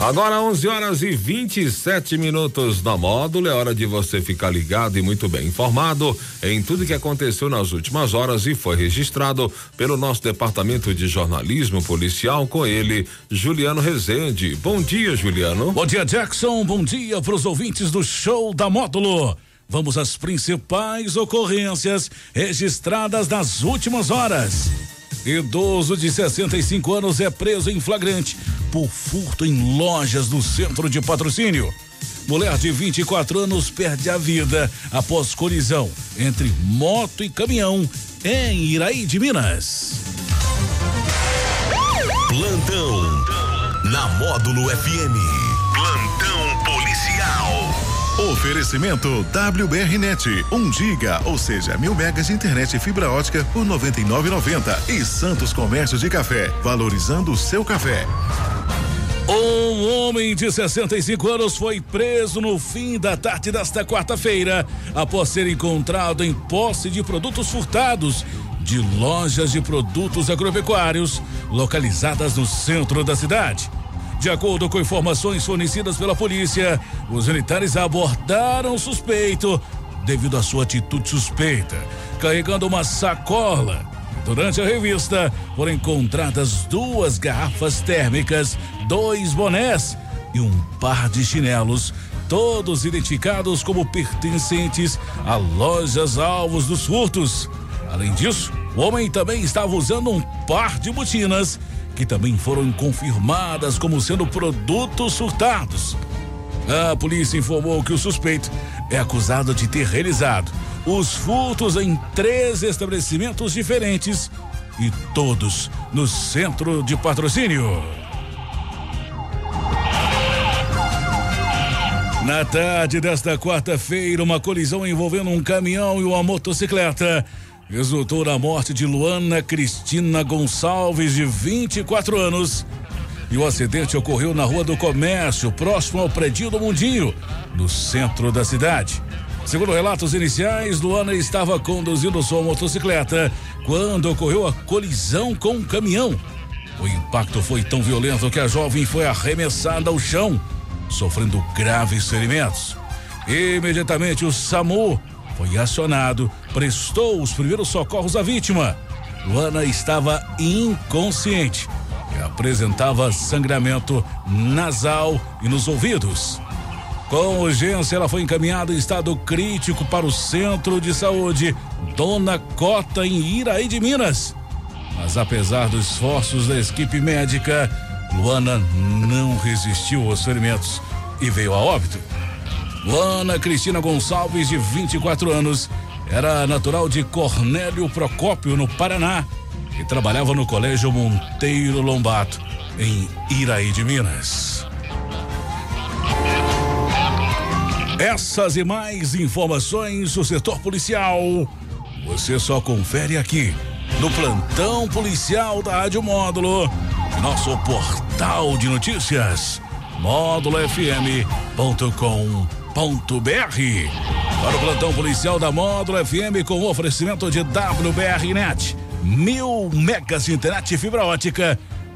Agora 11 horas e 27 minutos na módulo. É hora de você ficar ligado e muito bem informado em tudo que aconteceu nas últimas horas e foi registrado pelo nosso departamento de jornalismo policial com ele, Juliano Rezende. Bom dia, Juliano. Bom dia, Jackson. Bom dia para os ouvintes do show da módulo. Vamos às principais ocorrências registradas nas últimas horas. Idoso de 65 anos é preso em flagrante por furto em lojas do centro de patrocínio. Mulher de 24 anos perde a vida após colisão entre moto e caminhão em Iraí de Minas. Plantão na Módulo FM. Plantão policial. Oferecimento WBRnet, 1 um giga, ou seja, mil megas de internet e fibra ótica por 99,90 e Santos Comércio de Café, valorizando o seu café. Um homem de 65 anos foi preso no fim da tarde desta quarta-feira, após ser encontrado em posse de produtos furtados de lojas de produtos agropecuários localizadas no centro da cidade. De acordo com informações fornecidas pela polícia, os militares abordaram o suspeito devido à sua atitude suspeita, carregando uma sacola. Durante a revista, foram encontradas duas garrafas térmicas, dois bonés e um par de chinelos, todos identificados como pertencentes a lojas alvos dos furtos. Além disso, o homem também estava usando um par de botinas que também foram confirmadas como sendo produtos furtados. A polícia informou que o suspeito é acusado de ter realizado os furtos em três estabelecimentos diferentes e todos no centro de patrocínio. Na tarde desta quarta-feira, uma colisão envolvendo um caminhão e uma motocicleta resultou na morte de Luana Cristina Gonçalves, de 24 anos. E o acidente ocorreu na Rua do Comércio, próximo ao Predinho do Mundinho, no centro da cidade. Segundo relatos iniciais, Luana estava conduzindo sua motocicleta quando ocorreu a colisão com um caminhão. O impacto foi tão violento que a jovem foi arremessada ao chão, sofrendo graves ferimentos. Imediatamente o SAMU foi acionado, prestou os primeiros socorros à vítima. Luana estava inconsciente e apresentava sangramento nasal e nos ouvidos. Com urgência, ela foi encaminhada em estado crítico para o centro de saúde Dona Cota, em Iraí de Minas. Mas apesar dos esforços da equipe médica, Luana não resistiu aos ferimentos e veio a óbito. Luana Cristina Gonçalves, de 24 anos, era natural de Cornélio Procópio, no Paraná, e trabalhava no Colégio Monteiro Lombato, em Iraí de Minas. Essas e mais informações do setor policial, você só confere aqui no plantão policial da Rádio Módulo, nosso portal de notícias, módulofm.com.br para o plantão policial da Módulo FM com oferecimento de WBRnet. Mil megas de internet fibra ótica